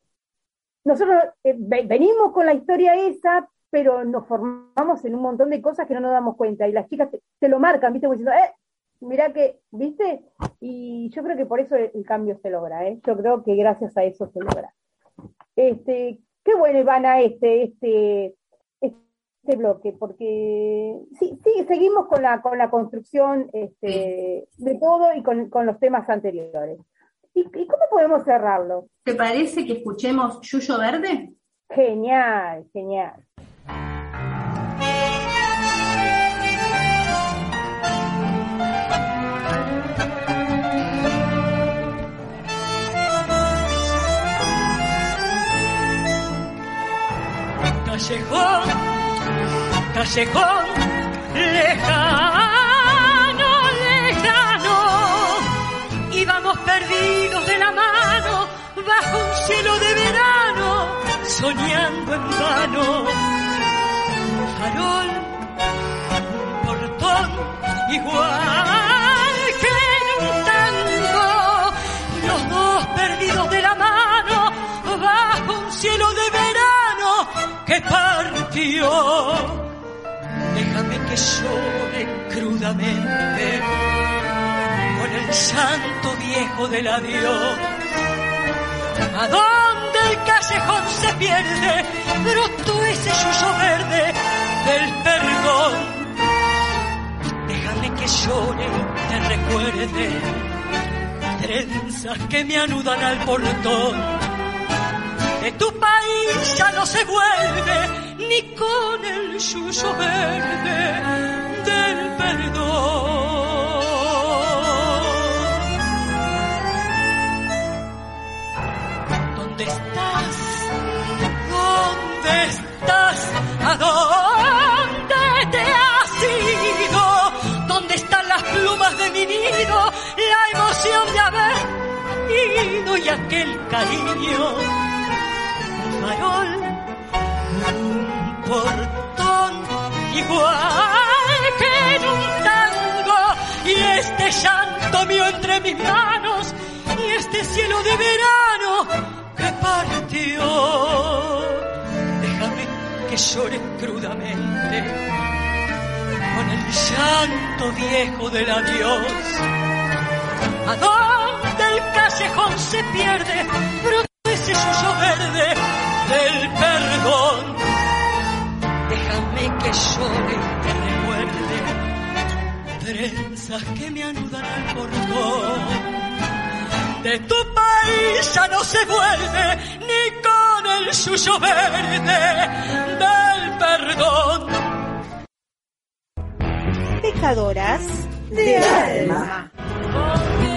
S4: nosotros eh, venimos con la historia esa, pero nos formamos en un montón de cosas que no nos damos cuenta. Y las chicas te, lo marcan, ¿viste? diciendo, eh, mira que, ¿viste? Y yo creo que por eso el, cambio se logra, ¿eh? Yo creo que gracias a eso se logra. Este, qué bueno, Ivana, este, este, este bloque, porque sí, sí, seguimos con la, con la construcción este, de todo y con, con, los temas anteriores. ¿Y, ¿Y, cómo podemos cerrarlo?
S5: ¿Te parece que escuchemos Yuyo Verde?
S4: Genial, genial.
S3: callejón, callejón lejano, lejano. Íbamos perdidos de la mano bajo un cielo de verano, soñando en vano. Farol, portón, igual que en un tango, los dos perdidos de la mano bajo un cielo de verano que partió. Llore crudamente con el santo viejo del adiós. A dónde el callejón se pierde, brotó ese yuyo verde del perdón. Déjame que llore, te recuerde, trenzas que me anudan al portón. De tu país ya no se vuelve ni con el yuyo verde del perdón. ¿Dónde estás? ¿Dónde estás? ¿A dónde te has ido? ¿Dónde están las plumas de mi nido? La emoción de haber ido y aquel cariño. Farol, portón, igual que en un tango. Y este llanto mío entre mis manos y este cielo de verano que partió. Déjame que llore crudamente con el llanto viejo del adiós. ¿A dónde el callejón se pierde? Brota ese suyo verde del perdón. Que llore te recuerde trenzas que me anudan al portón de tu país ya no se vuelve ni con el suyo verde del perdón.
S2: Pecadoras de alma.
S3: Porque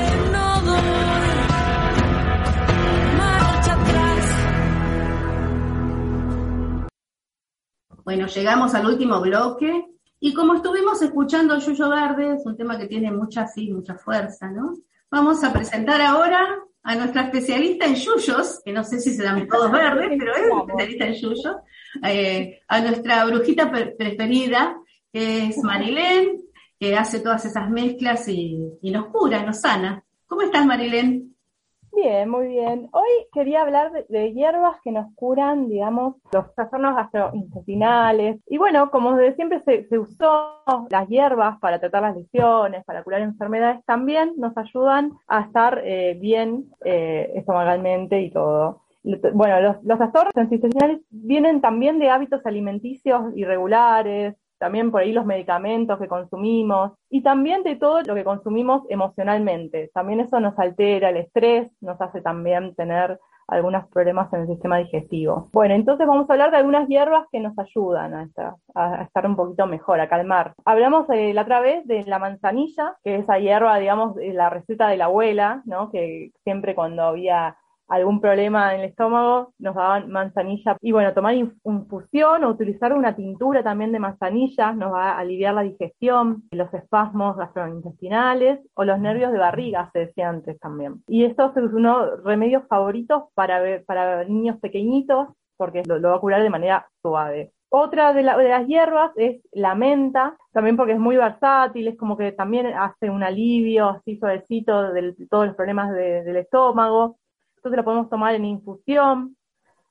S5: Bueno, llegamos al último bloque y como estuvimos escuchando Yuyo Verde, es un tema que tiene mucha, sí, mucha fuerza, ¿no? Vamos a presentar ahora a nuestra especialista en yuyos, que no sé si se dan todos verdes, pero es especialista en yuyos, eh, a nuestra brujita pre- preferida, que es Marilén, que hace todas esas mezclas y, y nos cura, nos sana. ¿Cómo estás, Marilén?
S6: Bien, muy bien. Hoy quería hablar de, hierbas que nos curan, digamos, los trastornos gastrointestinales. Y bueno, como desde siempre se, se usó las hierbas para tratar las lesiones, para curar enfermedades, también nos ayudan a estar eh, bien eh, estomagalmente y todo. Bueno, los, los trastornos intestinales vienen también de hábitos alimenticios irregulares, también por ahí los medicamentos que consumimos y también de todo lo que consumimos emocionalmente. También eso nos altera, el estrés nos hace también tener algunos problemas en el sistema digestivo. Bueno, entonces vamos a hablar de algunas hierbas que nos ayudan a estar, a estar un poquito mejor, a calmar. Hablamos eh, la otra vez de la manzanilla, que es esa hierba, digamos, la receta de la abuela, ¿no? Que siempre cuando había algún problema en el estómago, nos daban manzanilla. Y bueno, tomar infusión o utilizar una tintura también de manzanilla nos va a aliviar la digestión, los espasmos gastrointestinales o los nervios de barriga, se decía antes también. Y estos son unos remedios favoritos para, para niños pequeñitos porque lo, va a curar de manera suave. Otra de, la, de, las hierbas es la menta, también porque es muy versátil, es como que también hace un alivio así suavecito de todos los problemas de, del estómago. Entonces lo podemos tomar en infusión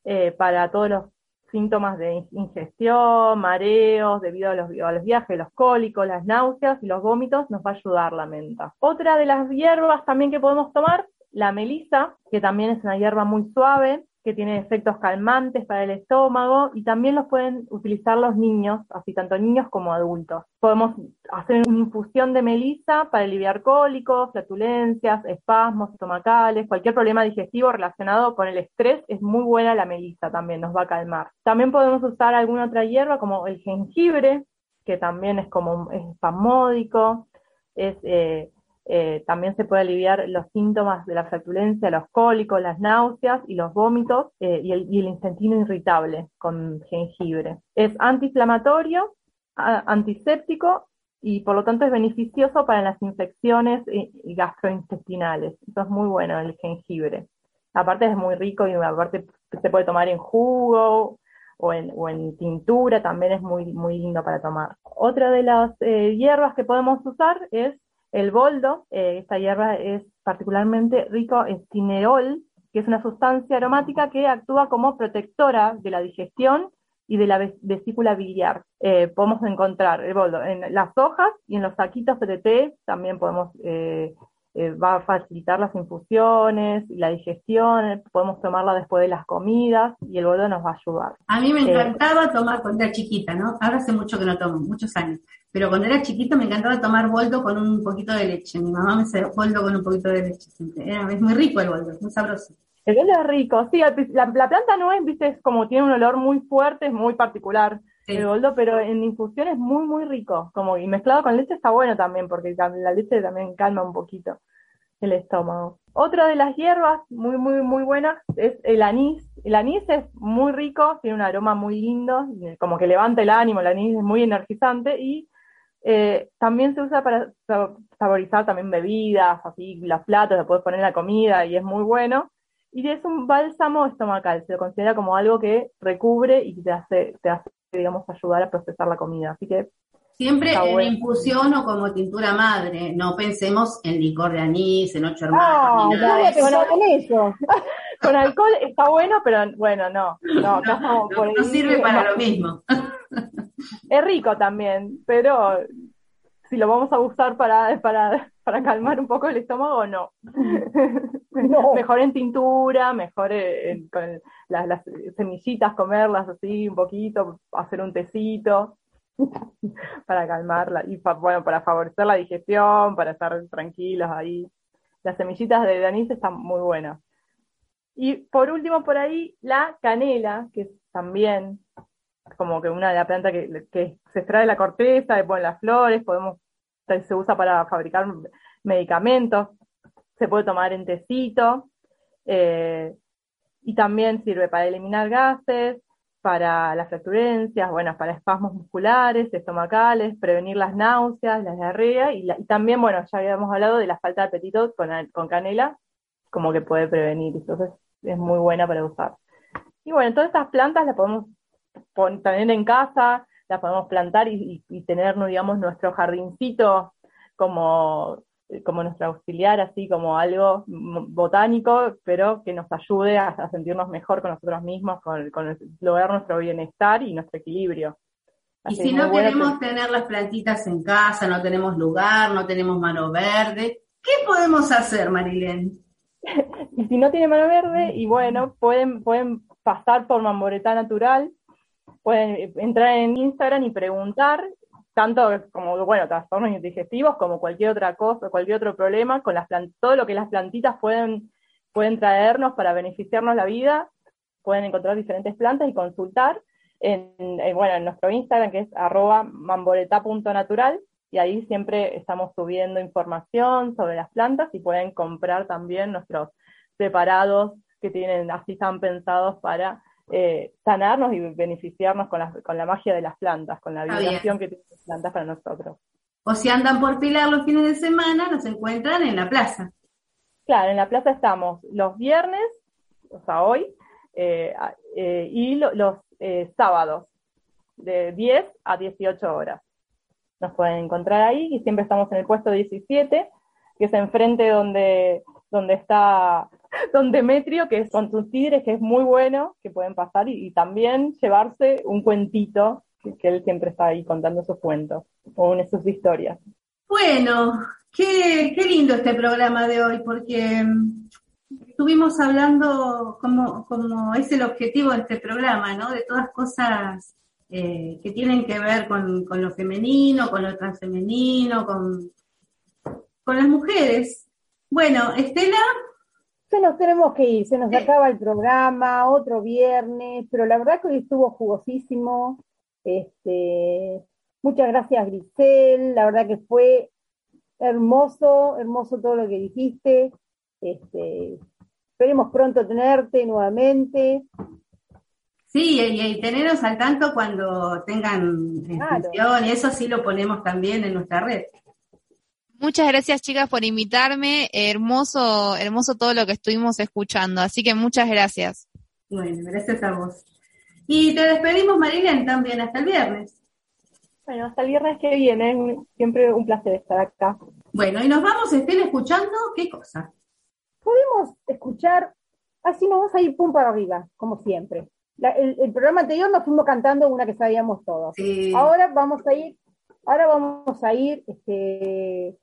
S6: eh, para todos los síntomas de ingestión, mareos, debido a los, a los, viajes, los cólicos, las náuseas y los vómitos, nos va a ayudar la menta. Otra de las hierbas también que podemos tomar, la melisa, que también es una hierba muy suave, que tiene efectos calmantes para el estómago y también los pueden utilizar los niños, así tanto niños como adultos. Podemos hacer una infusión de melisa para aliviar cólicos, flatulencias, espasmos estomacales, cualquier problema digestivo relacionado con el estrés, es muy buena la melisa también, nos va a calmar. También podemos usar alguna otra hierba como el jengibre, que también es como es espasmódico, es eh, Eh, también se puede aliviar los síntomas de la flatulencia, los cólicos, las náuseas y los vómitos eh, y, el, y, intestino irritable con jengibre. Es antiinflamatorio, antiséptico y por lo tanto es beneficioso para las infecciones gastrointestinales. Eso es muy bueno el jengibre. Aparte es muy rico y aparte se puede tomar en jugo o en, tintura, también es muy, muy lindo para tomar. Otra de las eh, hierbas que podemos usar es el boldo, eh, esta hierba es particularmente rico en cinerol, que es una sustancia aromática que actúa como protectora de la digestión y de la vesícula biliar. Eh, podemos encontrar el boldo en las hojas y en los saquitos de té, también podemos, eh, eh, va a facilitar las infusiones y la digestión, podemos tomarla después de las comidas y el boldo nos va a ayudar.
S5: A mí me encantaba tomar cuando era chiquita, ¿no? Ahora hace mucho que no tomo, muchos años. Pero cuando era chiquito me encantaba tomar boldo con un poquito de leche. Mi mamá me hacía boldo con un poquito de leche es muy rico el boldo, es muy sabroso.
S6: El boldo es rico, sí, la, la, planta no es, viste, es como tiene un olor muy fuerte, es muy particular sí. el boldo, pero en infusión es muy, muy rico. Como, y mezclado con leche está bueno también, porque la leche también calma un poquito el estómago. Otra de las hierbas muy, muy, muy buenas es el anís. El anís es muy rico, tiene un aroma muy lindo, como que levanta el ánimo, el anís es muy energizante y eh, también se usa para saborizar también bebidas, así las platos, le puedes poner en la comida y es muy bueno. Y es un bálsamo estomacal, se lo considera como algo que recubre y te hace, te hace digamos, ayudar a procesar la comida. Así que
S5: Siempre en bueno. infusión o como tintura madre, no pensemos en licor de anís, en ocho hermanos.
S6: No, no, no, con eso. con alcohol está bueno, pero bueno, no. No,
S5: no, no, no sirve para lo mismo.
S6: Es rico también, pero si lo vamos a usar para, para, para calmar un poco el estómago, no. no. mejor en tintura, mejor en, con las, las, semillitas, comerlas así un poquito, hacer un tecito para calmarla y pa, bueno, para favorecer la digestión, para estar tranquilos ahí. Las semillitas de anís están muy buenas. Y por último, por ahí, la canela, que también como que una de las plantas que, que, se extrae la corteza, le ponen las flores, podemos, se usa para fabricar medicamentos, se puede tomar en tecito, eh, y también sirve para eliminar gases, para las flatulencias, bueno, para espasmos musculares, estomacales, prevenir las náuseas, la diarrea, y, también, bueno, ya habíamos hablado de la falta de apetito con, canela, como que puede prevenir, entonces es muy buena para usar. Y bueno, todas estas plantas las podemos tener en casa, las podemos plantar y, y, y, tener, digamos, nuestro jardincito como, como nuestro auxiliar, así como algo botánico, pero que nos ayude a, a sentirnos mejor con nosotros mismos, con, con lograr nuestro bienestar y nuestro equilibrio.
S5: Así y si no queremos que... tener las plantitas en casa, no tenemos lugar, no tenemos mano verde, ¿qué podemos hacer, Marilén?
S6: y si no tiene mano verde, y bueno, pueden, pueden pasar por Mamboretá Natural, pueden entrar en Instagram y preguntar, tanto como, bueno, trastornos digestivos, como cualquier otra cosa, cualquier otro problema, con las todo lo que las plantitas pueden, pueden traernos para beneficiarnos la vida, pueden encontrar diferentes plantas y consultar en, en bueno, en nuestro Instagram, que es arroba mamboreta.natural, y ahí siempre estamos subiendo información sobre las plantas y pueden comprar también nuestros preparados que tienen, así están pensados para eh, sanarnos y beneficiarnos con la, con la magia de las plantas, con la vibración que tienen las plantas para nosotros.
S5: O si andan por Pilar los fines de semana, nos encuentran en la plaza.
S6: Claro, en la plaza estamos los viernes, o sea, hoy, eh, eh, y lo, los sábados, de 10 a 18 horas. Nos pueden encontrar ahí y siempre estamos en el puesto 17, que es enfrente donde, donde está Don Demetrio, que es con sus tigres, que es muy bueno, que pueden pasar y, también llevarse un cuentito, que, él siempre está ahí contando sus cuentos o sus historias.
S5: Bueno, qué, qué lindo este programa de hoy, porque estuvimos hablando como, como es el objetivo de este programa, ¿no? De todas cosas eh, que tienen que ver con, con, lo femenino, con lo transfemenino, con, con las mujeres. Bueno, Estela,
S4: se nos tenemos que ir, se nos acaba el programa, otro viernes, pero la verdad que hoy estuvo jugosísimo. Este, muchas gracias Grisel, la verdad que fue hermoso, hermoso todo lo que dijiste. Este, esperemos pronto tenerte nuevamente.
S5: Sí, y, y tenernos al tanto cuando tengan
S4: Claro.
S5: y eso sí lo ponemos también en nuestra red.
S7: Muchas gracias chicas por invitarme. Hermoso, hermoso todo lo que estuvimos escuchando. Así que muchas gracias.
S5: Bueno, gracias a vos. Y te despedimos, Marilén, también hasta el viernes.
S6: Bueno, hasta el viernes que viene. Siempre un placer estar acá.
S5: Bueno, y nos vamos, estén escuchando, ¿qué cosa?
S4: Podemos escuchar, así nos vamos a ir pum para arriba, como siempre. La- el, el programa anterior nos fuimos cantando una que sabíamos todos.
S5: Sí.
S4: Ahora vamos a ir, ahora vamos a ir este,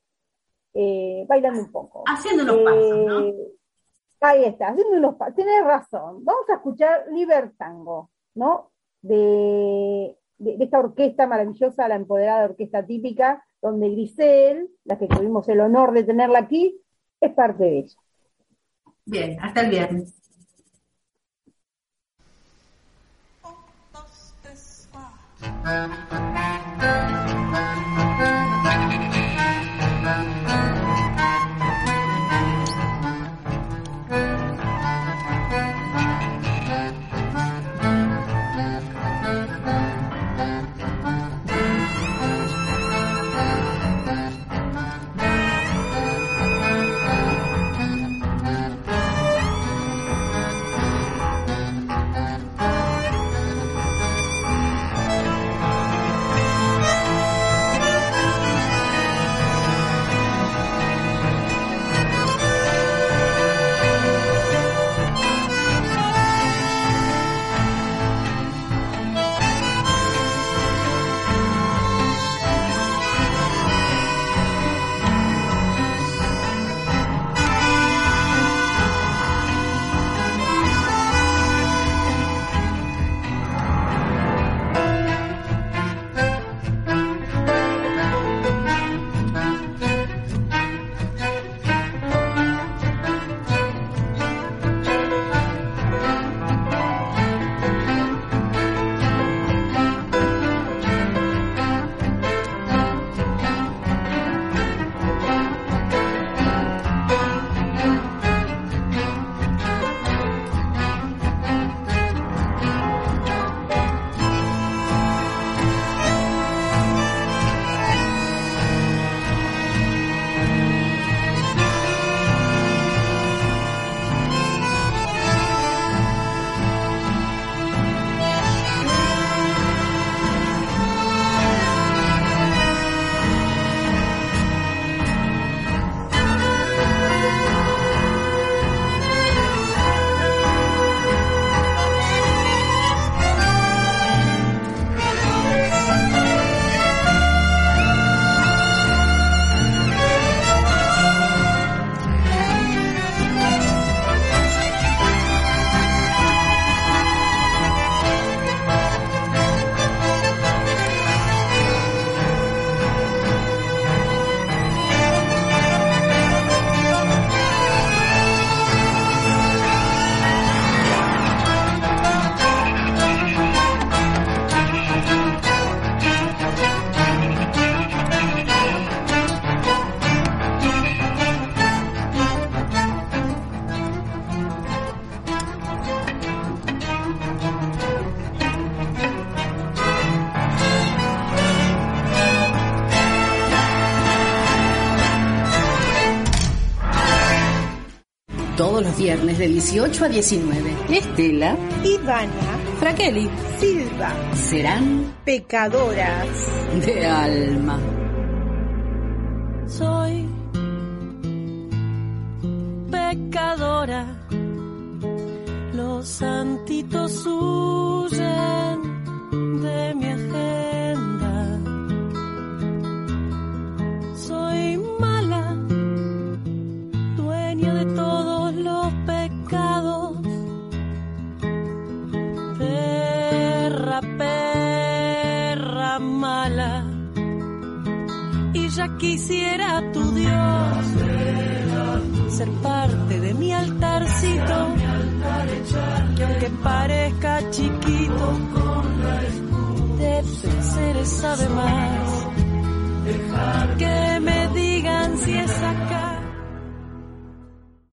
S4: eh, bailando un poco.
S5: Haciendo unos pasos, ¿no?
S4: Eh, Ahí está, haciendo unos pasos. Tenés razón. Vamos a escuchar Libertango, ¿no? De, de, de esta orquesta maravillosa, la empoderada orquesta típica, donde Grisel, la que tuvimos el honor de tenerla aquí, es parte de ella.
S5: Bien, hasta el viernes.
S1: Viernes de 18 a 19. Estela,
S2: Ivana,
S1: Fraqueli,
S2: Silva,
S1: serán
S2: pecadoras.
S1: de alma.